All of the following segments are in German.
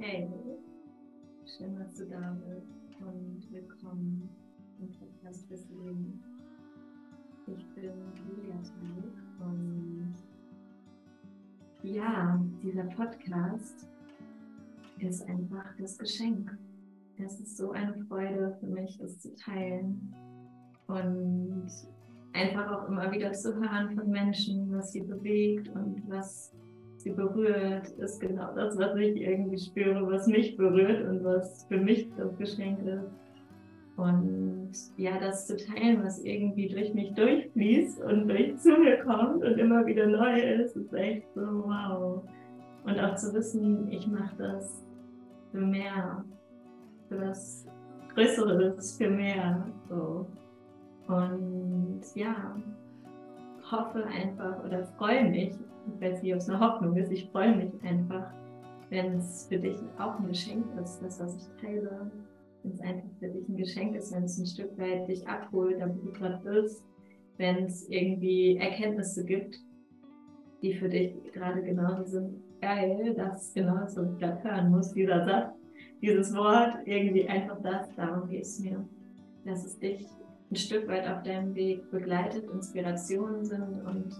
Hey, schön, dass du da bist und willkommen im Podcast fürs Leben. Ich bin Julia Teig und ja, dieser Podcast ist einfach das Geschenk. Es ist so eine Freude für mich, es zu teilen und einfach auch immer wieder zu hören von Menschen, was sie bewegt und was sie berührt, ist genau das, was ich irgendwie spüre, was mich berührt und was für mich das Geschenk ist. Und ja, das zu teilen, was irgendwie durch mich durchfließt und durch zu mir kommt und immer wieder neu ist, ist echt so wow. Und auch zu wissen, ich mache das für mehr, für das Größeres, für mehr. So. Und ja, hoffe einfach oder freue mich ich weiß nicht, ob es eine Hoffnung ist, ich freue mich einfach, wenn es für dich auch ein Geschenk ist, das, was ich teile. Wenn es einfach für dich ein Geschenk ist, wenn es ein Stück weit dich abholt, da wo du gerade bist, wenn es irgendwie Erkenntnisse gibt, die für dich gerade genauso sind. Geil, das ist genau das, was ich gerade hören muss, dieser Satz, dieses Wort, irgendwie einfach das, darum geht es mir. Dass es dich ein Stück weit auf deinem Weg begleitet, Inspirationen sind und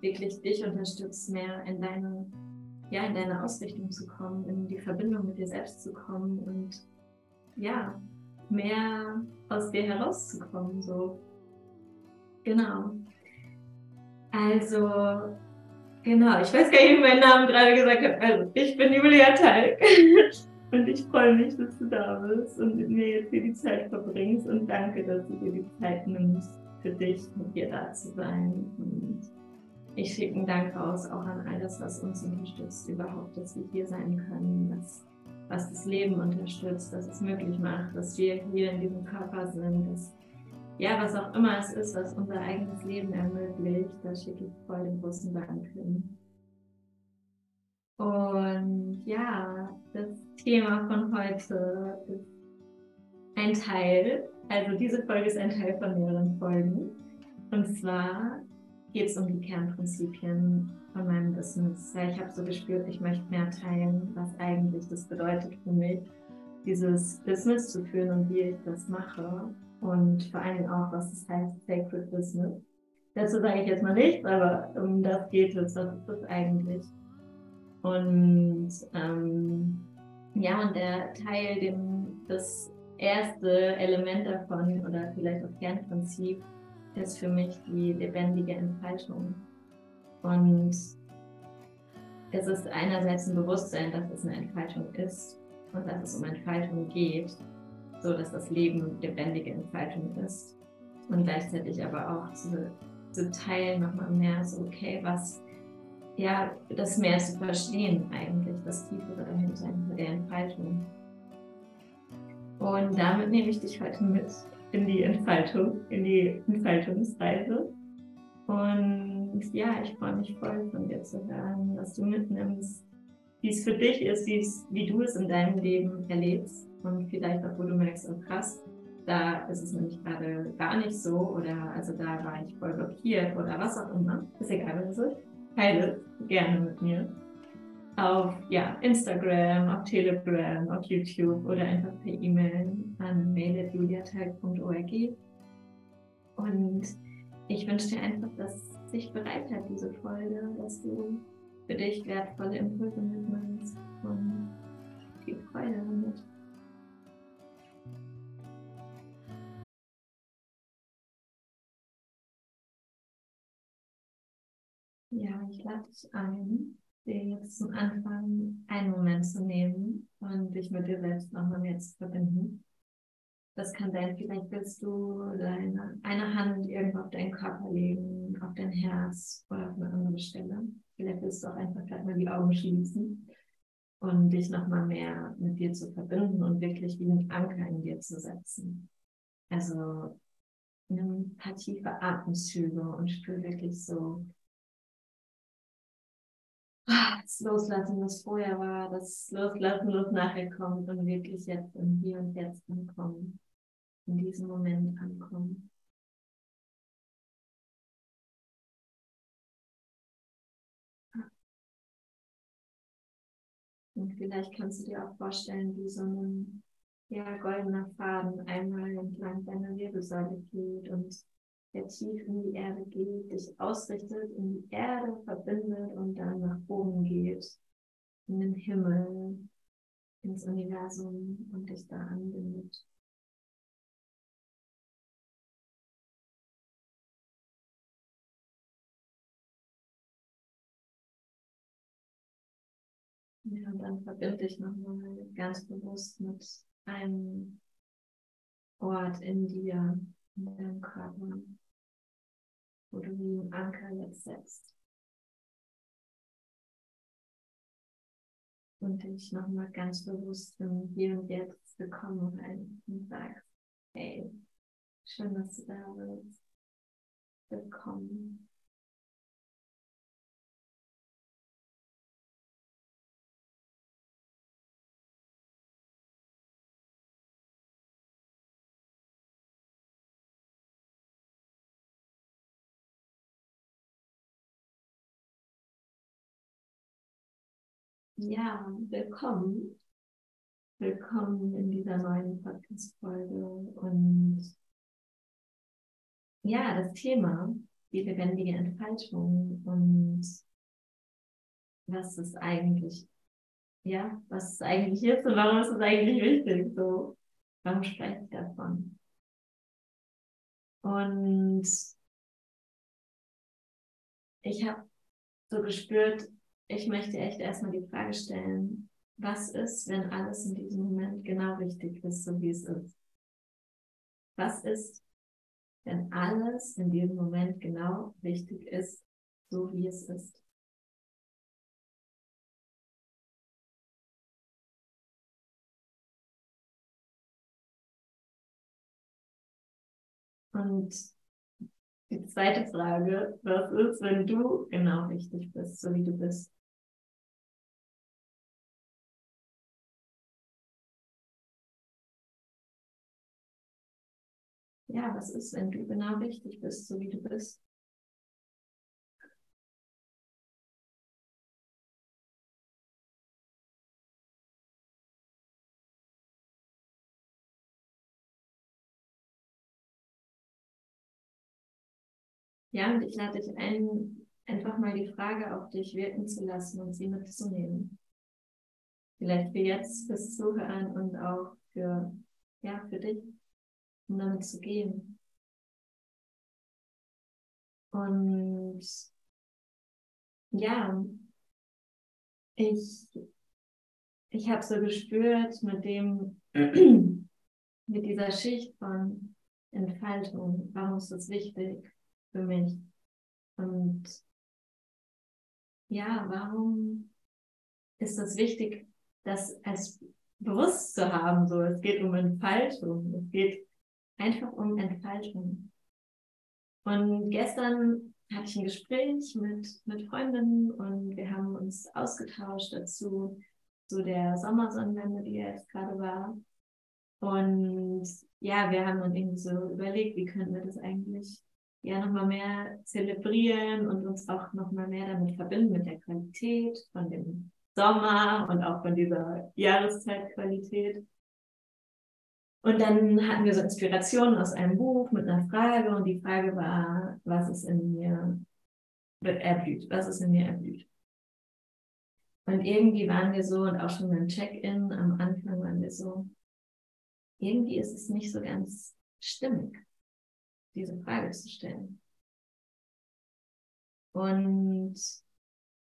wirklich dich unterstützt, mehr in deine, ja, in deine Ausrichtung zu kommen, in die Verbindung mit dir selbst zu kommen und ja, mehr aus dir herauszukommen. So. Genau. Also, genau, ich weiß gar nicht, wie mein Namen gerade gesagt hat. Also, ich bin Julia Talg. und ich freue mich, dass du da bist und mit mir jetzt hier die Zeit verbringst. Und danke, dass du dir die Zeit nimmst, für dich mit dir da zu sein. Und ich schicke einen Dank aus auch an alles, was uns unterstützt, überhaupt, dass wir hier sein können, dass, was das Leben unterstützt, dass es möglich macht, dass wir hier in diesem Körper sind, dass ja, was auch immer es ist, was unser eigenes Leben ermöglicht, da schicke ich voll den großen Dank hin. Und ja, das Thema von heute ist ein Teil, also diese Folge ist ein Teil von mehreren Folgen. Und zwar geht es um die Kernprinzipien von meinem Business. Weil ich habe so gespürt, ich möchte mehr teilen, was eigentlich das bedeutet für mich, dieses Business zu führen und wie ich das mache. Und vor allem auch, was es heißt, Sacred Business. Dazu sage ich jetzt mal nichts, aber um das geht es. Was ist das eigentlich? Und ähm, ja, und der Teil, dem das erste Element davon oder vielleicht auch Kernprinzip ist für mich die lebendige Entfaltung. Und es ist einerseits ein Bewusstsein, dass es eine Entfaltung ist und dass es um Entfaltung geht, so dass das Leben lebendige Entfaltung ist. Und gleichzeitig aber auch zu, zu teilen nochmal mehr so, okay, was, ja, das mehr zu verstehen eigentlich, das Tiefere dahinter, hinter der Entfaltung. Und damit nehme ich dich heute mit in die Entfaltung, in die Entfaltungsreise. Und ja, ich freue mich voll von dir zu hören, was du mitnimmst, wie es für dich ist, wie du es in deinem Leben erlebst und vielleicht auch, wo du merkst, oh krass, da ist es nämlich gerade gar nicht so oder also da war ich voll blockiert oder was auch immer. Ist egal, was es ist. Teile gerne mit mir auf ja, Instagram, auf Telegram, auf YouTube oder einfach per E-Mail an mail.juliateig.org. Und ich wünsche dir einfach, dass sich bereichert, diese Folge, dass du für dich wertvolle Impulse mitnimmst und viel Freude damit. Ja, ich lade dich ein, dir jetzt zum Anfang einen Moment zu nehmen und dich mit dir selbst nochmal mehr zu verbinden. Das kann sein, vielleicht willst du deine, eine Hand irgendwo auf deinen Körper legen, auf dein Herz oder auf eine andere Stelle. Vielleicht willst du auch einfach gerade mal die Augen schließen und dich nochmal mehr mit dir zu verbinden und wirklich wie einen Anker in dir zu setzen. Also nimm ein paar tiefe Atemzüge und spür wirklich so das Loslassen, was vorher war, das Loslassen, was nachher kommt und wirklich jetzt im Hier und Jetzt ankommen, in diesem Moment ankommen. Und vielleicht kannst du dir auch vorstellen, wie so ein ja, goldener Faden einmal entlang deiner Wirbelsäule geht und der tief in die Erde geht, dich ausrichtet, in die Erde verbindet und dann nach oben geht, in den Himmel, ins Universum und dich da anbindet. Ja, und dann verbinde dich nochmal ganz bewusst mit einem Ort in dir, in deinem Körper, wo du wie einen Anker jetzt setzt. Und dich nochmal ganz bewusst im Hier und Jetzt willkommen rein und sagst, hey, schön, dass du da bist. Willkommen. Ja, willkommen. Willkommen in dieser neuen Podcast-Folge. Und ja, das Thema, die lebendige Entfaltung und was ist eigentlich, ja, was ist eigentlich jetzt und warum ist es eigentlich wichtig? So, warum spreche ich davon? Und ich habe so gespürt, ich möchte echt erstmal die Frage stellen, was ist, wenn alles in diesem Moment genau richtig ist, so wie es ist? Was ist, wenn alles in diesem Moment genau richtig ist, so wie es ist? Und die zweite Frage, was ist, wenn du genau richtig bist, so wie du bist? Ja, was ist, wenn du genau richtig bist, so wie du bist? Ja, und ich lade dich ein, einfach mal die Frage auf dich wirken zu lassen und sie mitzunehmen. Vielleicht für jetzt fürs Zuhören und auch für, ja, für dich, um damit zu gehen. Und ja, ich, ich habe so gespürt mit dem, mit dieser Schicht von Entfaltung, warum ist das wichtig? für mich. Und ja, warum ist es wichtig, das als bewusst zu haben? So, es geht um Entfaltung. Es geht einfach um Entfaltung. Und gestern hatte ich ein Gespräch mit, mit Freundinnen und wir haben uns ausgetauscht dazu, zu der Sommersonnenwende, die jetzt gerade war. Und ja, wir haben dann irgendwie so überlegt, wie könnten wir das eigentlich ja nochmal mehr zelebrieren und uns auch nochmal mehr damit verbinden mit der Qualität von dem Sommer und auch von dieser Jahreszeitqualität. Und dann hatten wir so Inspirationen aus einem Buch mit einer Frage und die Frage war, was ist in mir erblüht? Was ist in mir erblüht? Und irgendwie waren wir so und auch schon beim Check-in am Anfang waren wir so, irgendwie ist es nicht so ganz stimmig diese Frage zu stellen. Und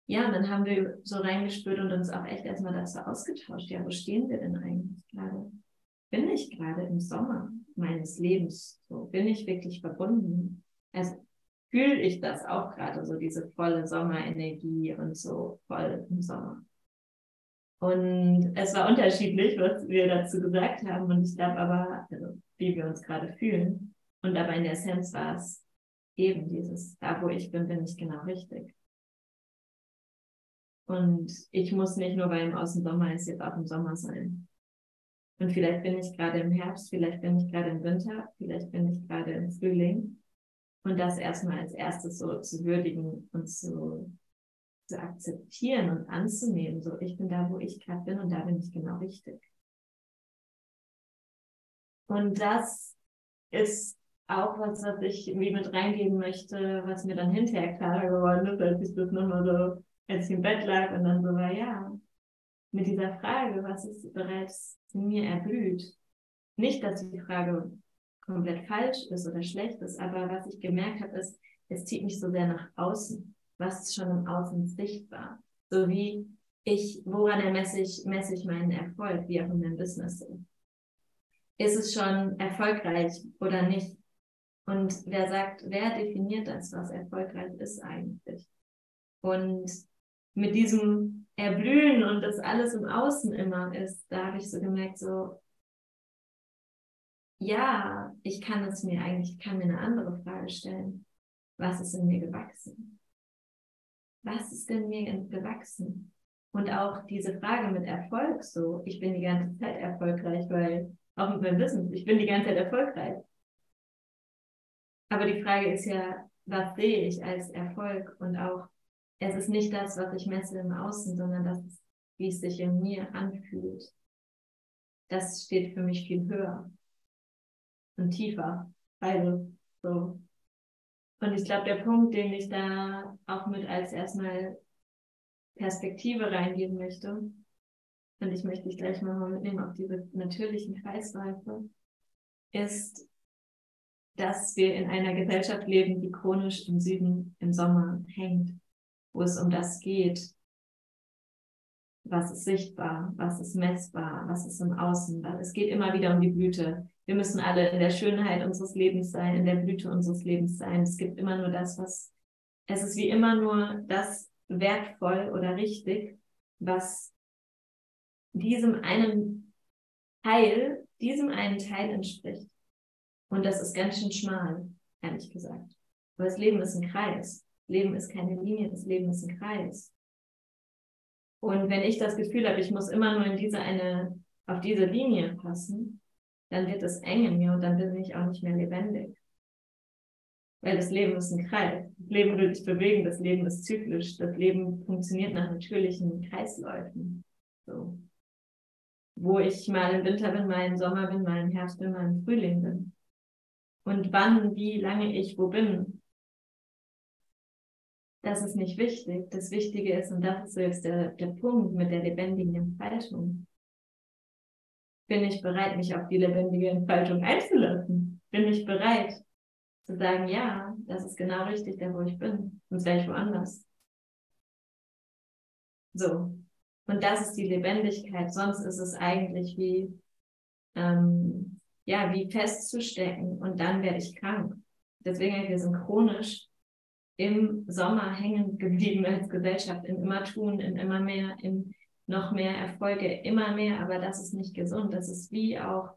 ja, dann haben wir so reingespürt und uns auch echt erstmal dazu ausgetauscht. Ja, wo stehen wir denn eigentlich gerade? Bin ich gerade im Sommer meines Lebens? So, bin ich wirklich verbunden? Also fühle ich das auch gerade, so diese volle Sommerenergie und so voll im Sommer. Und es war unterschiedlich, was wir dazu gesagt haben. Und ich glaube aber, also, wie wir uns gerade fühlen. Und aber in der Essenz war es eben dieses, da wo ich bin, bin ich genau richtig. Und ich muss nicht nur, weil im Außen Sommer ist, jetzt auch im Sommer sein. Und vielleicht bin ich gerade im Herbst, vielleicht bin ich gerade im Winter, vielleicht bin ich gerade im Frühling. Und das erstmal als erstes so zu würdigen und zu, zu akzeptieren und anzunehmen. So, ich bin da, wo ich gerade bin und da bin ich genau richtig. Und das ist auch was, was ich wie mit reingeben möchte, was mir dann hinterher klarer geworden ist, als ich das nochmal so, als ich im Bett lag und dann so war, ja, mit dieser Frage, was ist bereits in mir erblüht. Nicht, dass die Frage komplett falsch ist oder schlecht ist, aber was ich gemerkt habe, ist, es zieht mich so sehr nach außen. Was ist schon im Außen sichtbar? So wie ich, woran ermesse ich, messe ich meinen Erfolg, wie auch in meinem Business. Ist es schon erfolgreich oder nicht? Und wer sagt, wer definiert das, was erfolgreich ist eigentlich? Und mit diesem Erblühen und das alles im Außen immer ist, da habe ich so gemerkt, so, ja, ich kann es mir eigentlich, ich kann mir eine andere Frage stellen. Was ist in mir gewachsen? Was ist in mir gewachsen? Und auch diese Frage mit Erfolg, so, ich bin die ganze Zeit erfolgreich, weil, auch mit meinem Business, ich bin die ganze Zeit erfolgreich. Aber die Frage ist ja, was sehe ich als Erfolg? Und auch, es ist nicht das, was ich messe im Außen, sondern das, wie es sich in mir anfühlt. Das steht für mich viel höher und tiefer. Also, so. Und ich glaube, der Punkt, den ich da auch mit als erstmal Perspektive reingeben möchte, und ich möchte dich gleich mal mitnehmen auf diese natürlichen Kreisläufe, ist, dass wir in einer Gesellschaft leben, die chronisch im Süden im Sommer hängt, wo es um das geht, was ist sichtbar, was ist messbar, was ist im Außen. Es geht immer wieder um die Blüte. Wir müssen alle in der Schönheit unseres Lebens sein, in der Blüte unseres Lebens sein. Es gibt immer nur das, was, es ist wie immer nur das wertvoll oder richtig, was diesem einen Teil, diesem einen Teil entspricht. Und das ist ganz schön schmal, ehrlich gesagt. Aber das Leben ist ein Kreis. Leben ist keine Linie, das Leben ist ein Kreis. Und wenn ich das Gefühl habe, ich muss immer nur in diese eine, auf diese Linie passen, dann wird es eng in mir und dann bin ich auch nicht mehr lebendig. Weil das Leben ist ein Kreis. Das Leben will sich bewegen, das Leben ist zyklisch, das Leben funktioniert nach natürlichen Kreisläufen. So. Wo ich mal im Winter bin, mal im Sommer bin, mal im Herbst bin, mal im Frühling bin. Und wann, wie lange ich wo bin, das ist nicht wichtig. Das Wichtige ist, und das ist jetzt der, der Punkt mit der lebendigen Entfaltung, bin ich bereit, mich auf die lebendige Entfaltung einzulassen? Bin ich bereit zu sagen, ja, das ist genau richtig, da wo ich bin, sonst wäre ich woanders. So. Und das ist die Lebendigkeit. Sonst ist es eigentlich wie, ähm, ja, wie festzustecken und dann werde ich krank. Deswegen, wir sind chronisch im Sommer hängen geblieben als Gesellschaft, in immer tun, in immer mehr, in noch mehr Erfolge, immer mehr, aber das ist nicht gesund. Das ist wie auch,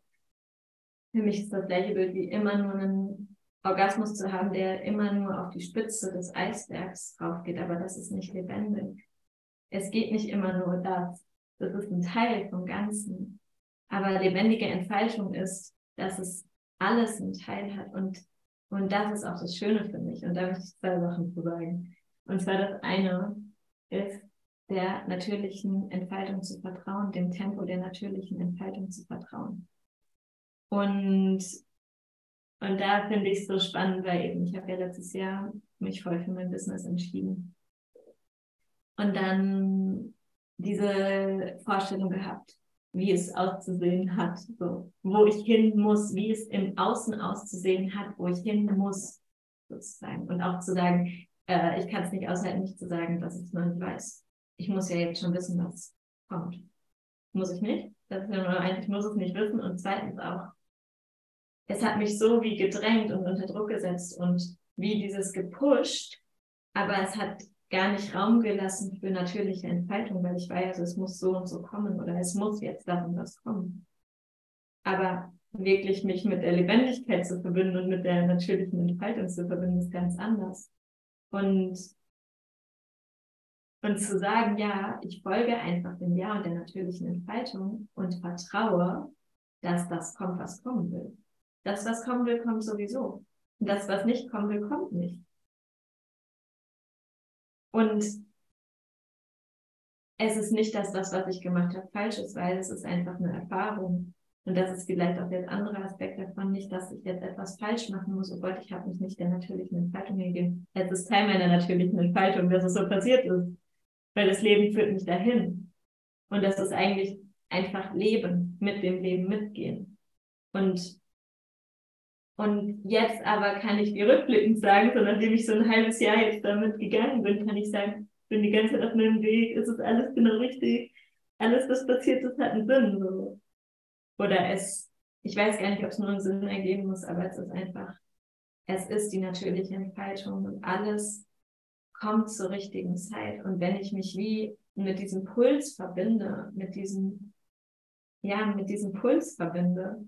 für mich ist das gleiche Bild wie immer nur einen Orgasmus zu haben, der immer nur auf die Spitze des Eisbergs drauf geht, aber das ist nicht lebendig. Es geht nicht immer nur das. Das ist ein Teil vom Ganzen. Aber lebendige Entfaltung ist, dass es alles einen Teil hat und und das ist auch das Schöne für mich. Und da möchte ich zwei Sachen zu sagen. Und zwar das eine ist, der natürlichen Entfaltung zu vertrauen, dem Tempo der natürlichen Entfaltung zu vertrauen. Und, und da finde ich es so spannend, weil eben ich habe ja letztes Jahr mich voll für mein Business entschieden. Und dann diese Vorstellung gehabt, wie es auszusehen hat, so, wo ich hin muss, wie es im Außen auszusehen hat, wo ich hin muss, sozusagen. Und auch zu sagen, äh, ich kann es nicht aushalten, nicht zu sagen, dass ich es noch nicht weiß ich muss ja jetzt schon wissen, was kommt. Muss ich nicht? Das ist ja nur eigentlich muss es nicht wissen. Und zweitens auch, es hat mich so wie gedrängt und unter Druck gesetzt und wie dieses gepusht, aber es hat gar nicht Raum gelassen für natürliche Entfaltung, weil ich weiß, es muss so und so kommen oder es muss jetzt das und das kommen. Aber wirklich mich mit der Lebendigkeit zu verbinden und mit der natürlichen Entfaltung zu verbinden, ist ganz anders. Und und zu sagen, ja, ich folge einfach dem Ja und der natürlichen Entfaltung und vertraue, dass das kommt, was kommen will. Das, was kommen will, kommt sowieso. Und das, was nicht kommen will, kommt nicht. Und es ist nicht, dass das, was ich gemacht habe, falsch ist, weil es ist einfach eine Erfahrung. Und das ist vielleicht auch der andere Aspekt davon, nicht, dass ich jetzt etwas falsch machen muss. Oh Gott, ich habe mich nicht der natürlichen Entfaltung gegeben. Es ist Teil meiner natürlichen Entfaltung, dass es so passiert ist. Weil das Leben führt mich dahin. Und das ist eigentlich einfach Leben, mit dem Leben mitgehen. Und, und jetzt aber kann ich wie rückblickend sagen, so nachdem ich so ein halbes Jahr jetzt damit gegangen bin, kann ich sagen, bin die ganze Zeit auf meinem Weg, ist es alles genau richtig. Alles, was passiert ist, hat einen Sinn. So. Oder es, ich weiß gar nicht, ob es nur einen Sinn ergeben muss, aber es ist einfach, es ist die natürliche Entfaltung und alles kommt zur richtigen Zeit. Und wenn ich mich wie mit diesem Puls verbinde, mit diesem, ja, mit diesem Puls verbinde,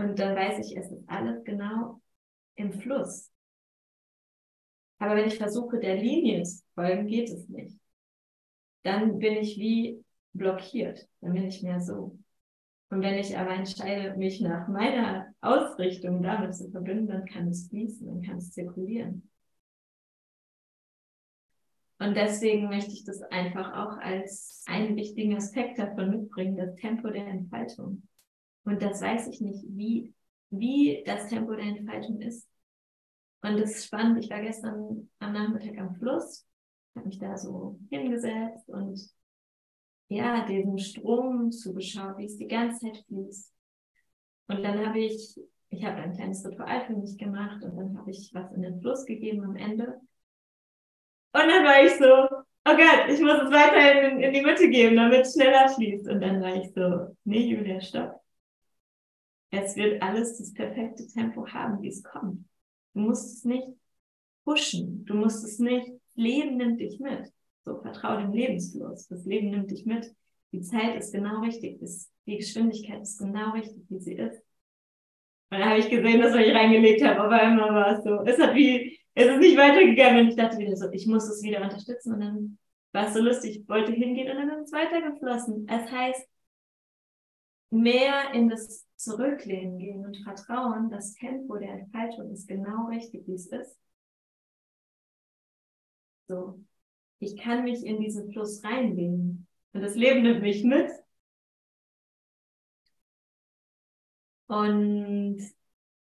und dann weiß ich, es ist alles genau im Fluss. Aber wenn ich versuche, der Linie zu folgen, geht es nicht. Dann bin ich wie blockiert. Dann bin ich mehr so. Und wenn ich aber entscheide, mich nach meiner Ausrichtung damit zu verbinden, dann kann es fließen, dann kann es zirkulieren. Und deswegen möchte ich das einfach auch als einen wichtigen Aspekt davon mitbringen, das Tempo der Entfaltung. Und das weiß ich nicht, wie, wie das Tempo der Entfaltung ist. Und das ist spannend. Ich war gestern am Nachmittag am Fluss, habe mich da so hingesetzt und ja, diesem Strom zugeschaut, wie es die ganze Zeit fließt. Und dann habe ich, ich habe ein kleines Ritual für mich gemacht und dann habe ich was in den Fluss gegeben am Ende. Und dann war ich so, oh Gott, ich muss es weiter in, in die Mitte geben, damit es schneller fließt. Und dann war ich so, nee, Julia, stopp. Es wird alles das perfekte Tempo haben, wie es kommt. Du musst es nicht pushen. Du musst es nicht, Leben nimmt dich mit. So, vertrau dem Lebensfluss. Das Leben nimmt dich mit. Die Zeit ist genau richtig. Die Geschwindigkeit ist genau richtig, wie sie ist. Und dann habe ich gesehen, dass ich reingelegt habe. Auf einmal war es so. Es hat wie, es ist nicht weitergegangen. Und ich dachte wieder so, ich muss es wieder unterstützen. Und dann war es so lustig. Ich wollte hingehen und dann ist es weitergeflossen. Es heißt, mehr in das Zurücklehnen gehen und vertrauen, das Tempo der Entfaltung ist genau richtig, wie es ist. So, ich kann mich in diesen Fluss reinlegen und das Leben nimmt mich mit. Und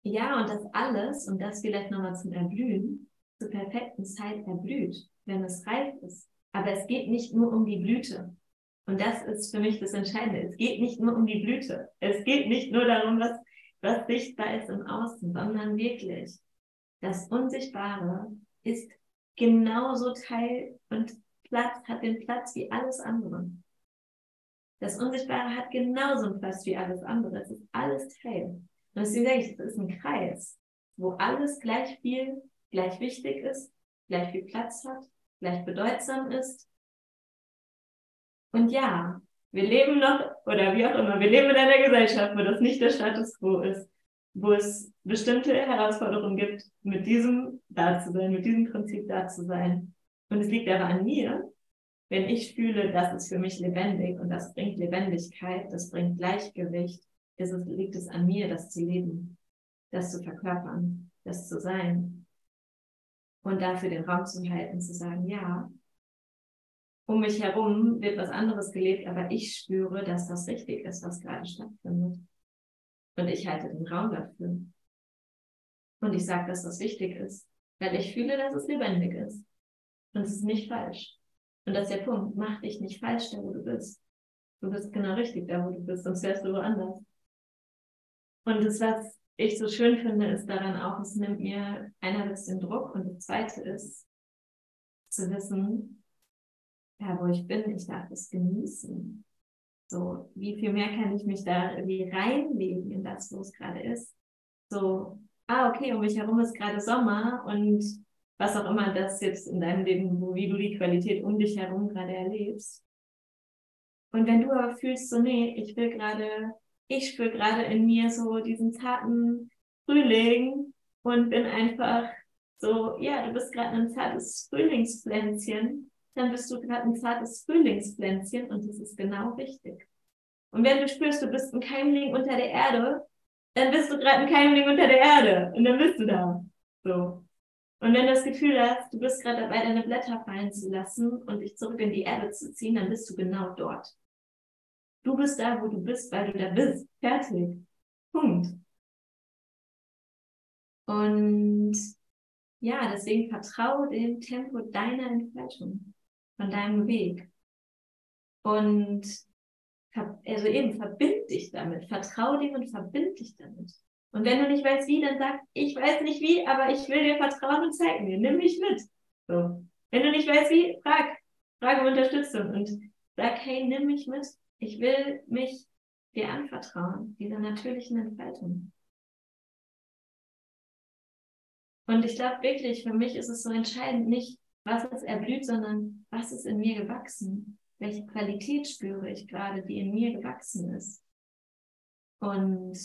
ja, und das alles, und das vielleicht nochmal zum Erblühen, zur perfekten Zeit erblüht, wenn es reif ist. Aber es geht nicht nur um die Blüte. Und das ist für mich das Entscheidende. Es geht nicht nur um die Blüte. Es geht nicht nur darum, was, was sichtbar ist im Außen, sondern wirklich, das Unsichtbare ist genauso Teil und Platz, hat den Platz wie alles andere. Das Unsichtbare hat genauso einen Platz wie alles andere. Es ist alles Teil. Und deswegen sage ich, es ist ein Kreis, wo alles gleich viel, gleich wichtig ist, gleich viel Platz hat, gleich bedeutsam ist und ja, wir leben noch, oder wie auch immer, wir leben in einer Gesellschaft, wo das nicht der Status quo ist, wo es bestimmte Herausforderungen gibt, mit diesem da zu sein, mit diesem Prinzip da zu sein. Und es liegt aber an mir, wenn ich fühle, das ist für mich lebendig und das bringt Lebendigkeit, das bringt Gleichgewicht, ist es, liegt es an mir, das zu leben, das zu verkörpern, das zu sein. Und dafür den Raum zu halten, zu sagen, ja, um mich herum wird was anderes gelebt, aber ich spüre, dass das richtig ist, was gerade stattfindet. Und ich halte den Raum dafür. Und ich sage, dass das wichtig ist, weil ich fühle, dass es lebendig ist. Und es ist nicht falsch. Und das ist der Punkt. Mach dich nicht falsch, da wo du bist. Du bist genau richtig da, wo du bist, sonst wärst du woanders. Und das, was ich so schön finde, ist daran auch, es nimmt mir einerseits den Druck und das zweite ist, zu wissen, ja, wo ich bin, ich darf es genießen. So, wie viel mehr kann ich mich da irgendwie reinlegen in das, wo es gerade ist? So, ah, okay, um mich herum ist gerade Sommer und was auch immer das jetzt in deinem Leben, wo, wie du die Qualität um dich herum gerade erlebst. Und wenn du aber fühlst, so, nee, ich will gerade, ich spüre gerade in mir so diesen zarten Frühling und bin einfach so, ja, du bist gerade ein zartes Frühlingspflänzchen dann bist du gerade ein zartes Frühlingspflänzchen und das ist genau richtig. Und wenn du spürst, du bist ein Keimling unter der Erde, dann bist du gerade ein Keimling unter der Erde und dann bist du da. So. Und wenn du das Gefühl hast, du bist gerade dabei, deine Blätter fallen zu lassen und dich zurück in die Erde zu ziehen, dann bist du genau dort. Du bist da, wo du bist, weil du da bist. Fertig. Punkt. Und ja, deswegen vertraue dem Tempo deiner Entfaltung, von deinem Weg. Und also eben verbind dich damit, vertraue dem und verbind dich damit. Und wenn du nicht weißt wie, dann sag, ich weiß nicht wie, aber ich will dir vertrauen und zeig mir, nimm mich mit. So. Wenn du nicht weißt wie, frag, frag um Unterstützung und sag, hey, nimm mich mit. Ich will mich dir anvertrauen, dieser natürlichen Entfaltung. Und ich glaube wirklich, für mich ist es so entscheidend, nicht, was ist erblüht, sondern was ist in mir gewachsen. Welche Qualität spüre ich gerade, die in mir gewachsen ist. Und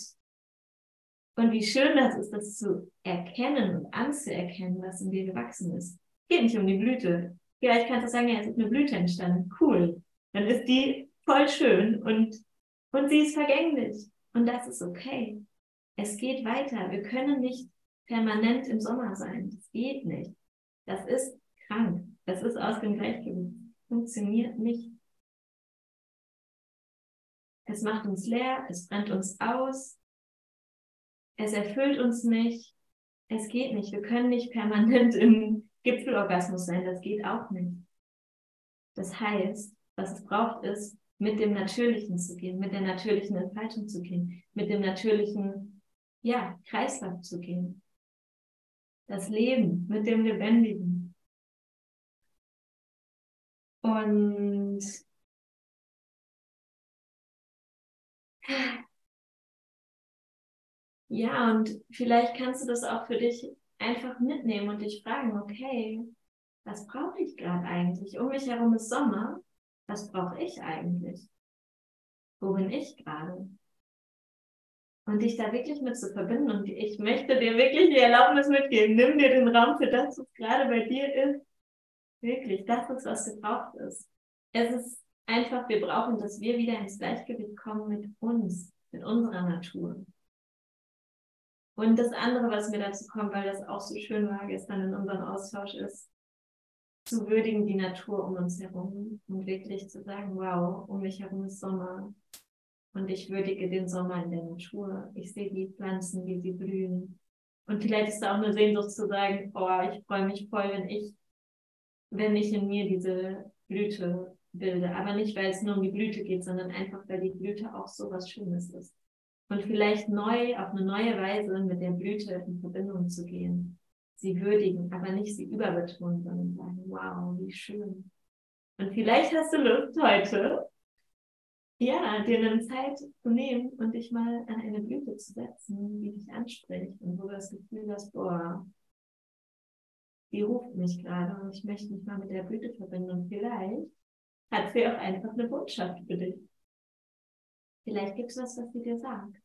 und wie schön das ist, das zu erkennen und anzuerkennen, was in dir gewachsen ist. Geht nicht um die Blüte. Vielleicht kannst du sagen, ja, es ist eine Blüte entstanden. Cool. Dann ist die voll schön und, und sie ist vergänglich. Und das ist okay. Es geht weiter. Wir können nicht permanent im Sommer sein. Das geht nicht. Das ist krank. Das ist aus dem Gleichgewicht. Funktioniert nicht. Es macht uns leer, es brennt uns aus, es erfüllt uns nicht, es geht nicht. Wir können nicht permanent im Gipfelorgasmus sein, das geht auch nicht. Das heißt, was es braucht, ist, mit dem Natürlichen zu gehen, mit der natürlichen Entfaltung zu gehen, mit dem natürlichen, ja, Kreislauf zu gehen. Das Leben mit dem Lebendigen. Und Ja, und vielleicht kannst du das auch für dich einfach mitnehmen und dich fragen, okay, was brauche ich gerade eigentlich? Um mich herum ist Sommer. Was brauche ich eigentlich? Wo bin ich gerade? Und dich da wirklich mit zu verbinden. Und ich möchte dir wirklich die Erlaubnis mitgeben. Nimm dir den Raum für das, was gerade bei dir ist. Wirklich, das ist, was gebraucht ist. Es ist einfach, wir brauchen, dass wir wieder ins Gleichgewicht kommen mit uns, mit unserer Natur. Und das andere, was mir dazu kommt, weil das auch so schön war gestern in unserem Austausch, ist, zu würdigen die Natur um uns herum und wirklich zu sagen, wow, um mich herum ist Sommer und ich würdige den Sommer in der Natur. Ich sehe die Pflanzen, wie sie blühen. Und vielleicht ist da auch eine Sehnsucht zu sagen, oh, ich freue mich voll, wenn ich, wenn ich in mir diese Blüte bilde. Aber nicht, weil es nur um die Blüte geht, sondern einfach, weil die Blüte auch so was Schönes ist und vielleicht neu, auf eine neue Weise mit der Blüte in Verbindung zu gehen. Sie würdigen, aber nicht sie überbetonen, sondern sagen, wow, wie schön. Und vielleicht hast du Lust heute, ja, dir eine Zeit zu nehmen und dich mal an eine Blüte zu setzen, die dich anspricht und wo du das Gefühl hast, boah, die ruft mich gerade und ich möchte mich mal mit der Blüte verbinden und vielleicht hat sie auch einfach eine Botschaft für dich. Vielleicht gibt es was, was sie dir sagt.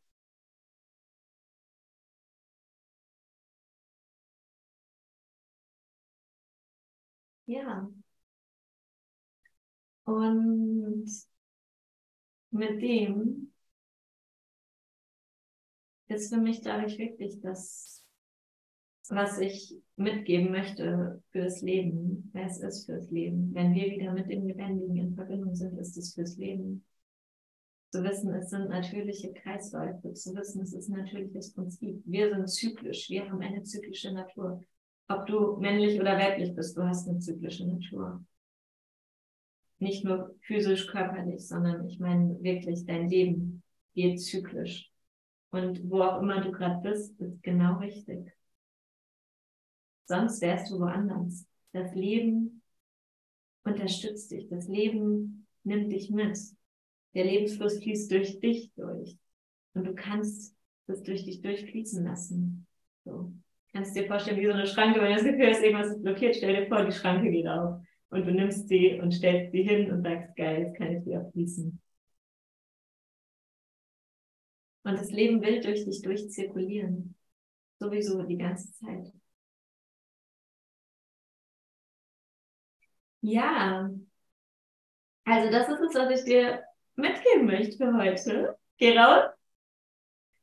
Ja. Und mit dem ist für mich dadurch wirklich das, was ich mitgeben möchte fürs Leben. Es ist fürs Leben. Wenn wir wieder mit dem Lebendigen in Verbindung sind, ist es fürs Leben zu wissen, es sind natürliche Kreisläufe, zu wissen, es ist ein natürliches Prinzip. Wir sind zyklisch, wir haben eine zyklische Natur. Ob du männlich oder weiblich bist, du hast eine zyklische Natur. Nicht nur physisch, körperlich, sondern ich meine wirklich, dein Leben geht zyklisch. Und wo auch immer du gerade bist, ist genau richtig. Sonst wärst du woanders. Das Leben unterstützt dich. Das Leben nimmt dich mit. Der Lebensfluss fließt durch dich durch. Und du kannst das durch dich durchfließen lassen. So. Kannst dir vorstellen, wie so eine Schranke, wenn du das Gefühl hast, irgendwas ist blockiert, stell dir vor, die Schranke geht auf. Und du nimmst sie und stellst sie hin und sagst, geil, jetzt kann ich wieder fließen. Und das Leben will durch dich durchzirkulieren. Sowieso die ganze Zeit. Ja. Also das ist es, was ich dir mitgeben möchte für heute. Geh raus,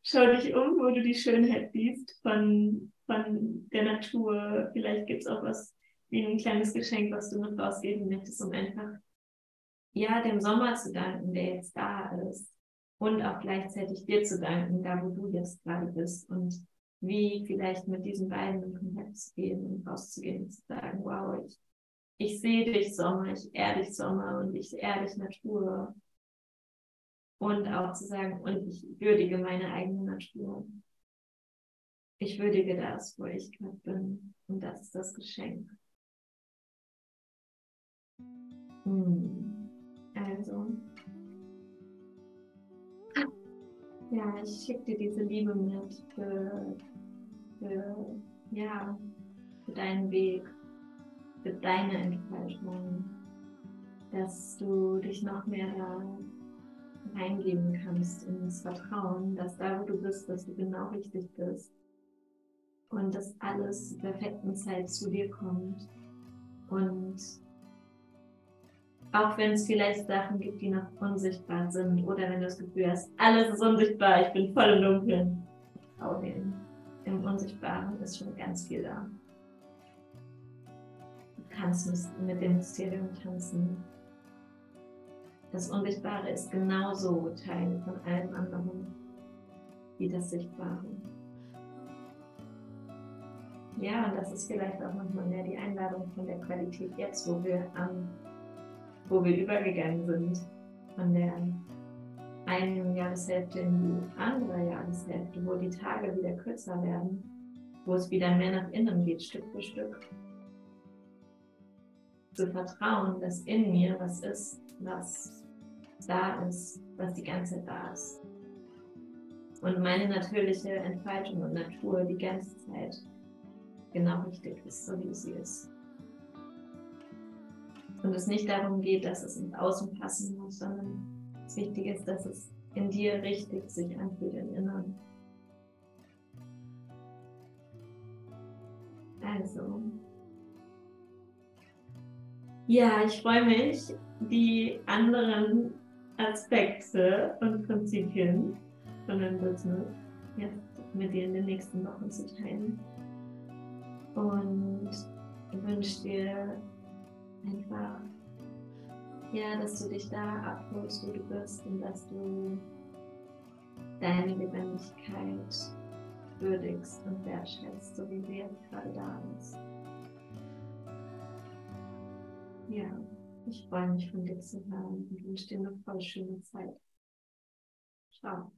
schau dich um, wo du die Schönheit siehst von, von der Natur. Vielleicht gibt es auch was wie ein kleines Geschenk, was du noch rausgeben möchtest, um einfach ja dem Sommer zu danken, der jetzt da ist. Und auch gleichzeitig dir zu danken, da wo du jetzt gerade bist. Und wie vielleicht mit diesen beiden in Kontakt zu gehen und rauszugehen und zu sagen, wow, ich, ich sehe dich Sommer, ich ehre dich Sommer und ich ehre dich Natur. Und auch zu sagen, und ich würdige meine eigene Natur. Ich würdige das, wo ich gerade bin. Und das ist das Geschenk. Hm. Also. Ja, ich schicke dir diese Liebe mit für, für, ja, für deinen Weg, für deine Entfaltung, dass du dich noch mehr da reingeben kannst ins Vertrauen, dass da, wo du bist, dass du genau richtig bist und dass alles zur perfekten Zeit zu dir kommt und auch wenn es vielleicht Sachen gibt, die noch unsichtbar sind oder wenn du das Gefühl hast, alles ist unsichtbar, ich bin voll im Dunkeln. Dem. Im Unsichtbaren ist schon ganz viel da. Kannst mit dem Mysterium tanzen. Das Unsichtbare ist genauso Teil von allem anderen wie das Sichtbare. Ja, und das ist vielleicht auch nochmal mehr die Einladung von der Qualität jetzt, wo wir am wo wir übergegangen sind von der einen Jahreshälfte in die andere Jahreshälfte, wo die Tage wieder kürzer werden, wo es wieder mehr nach innen geht, Stück für Stück. Zu vertrauen, dass in mir was ist, was da ist, was die ganze Zeit da ist. Und meine natürliche Entfaltung und Natur die ganze Zeit genau richtig ist, so wie sie ist. Und es nicht darum geht, dass es ins Außen passen muss, sondern das Wichtige ist, dass es in dir richtig sich anfühlt im Inneren. Also, ja, ich freue mich, die anderen Aspekte und Prinzipien von deinem Business jetzt mit dir in den nächsten Wochen zu teilen. Und ich wünsche dir einfach, ja, dass du dich da abholst, wo du bist und dass du deine Lebendigkeit würdigst und wertschätzt, so wie sie jetzt gerade da ist. Ja, ich freue mich von dir zu hören und wünsche dir eine voll schöne Zeit. Ciao.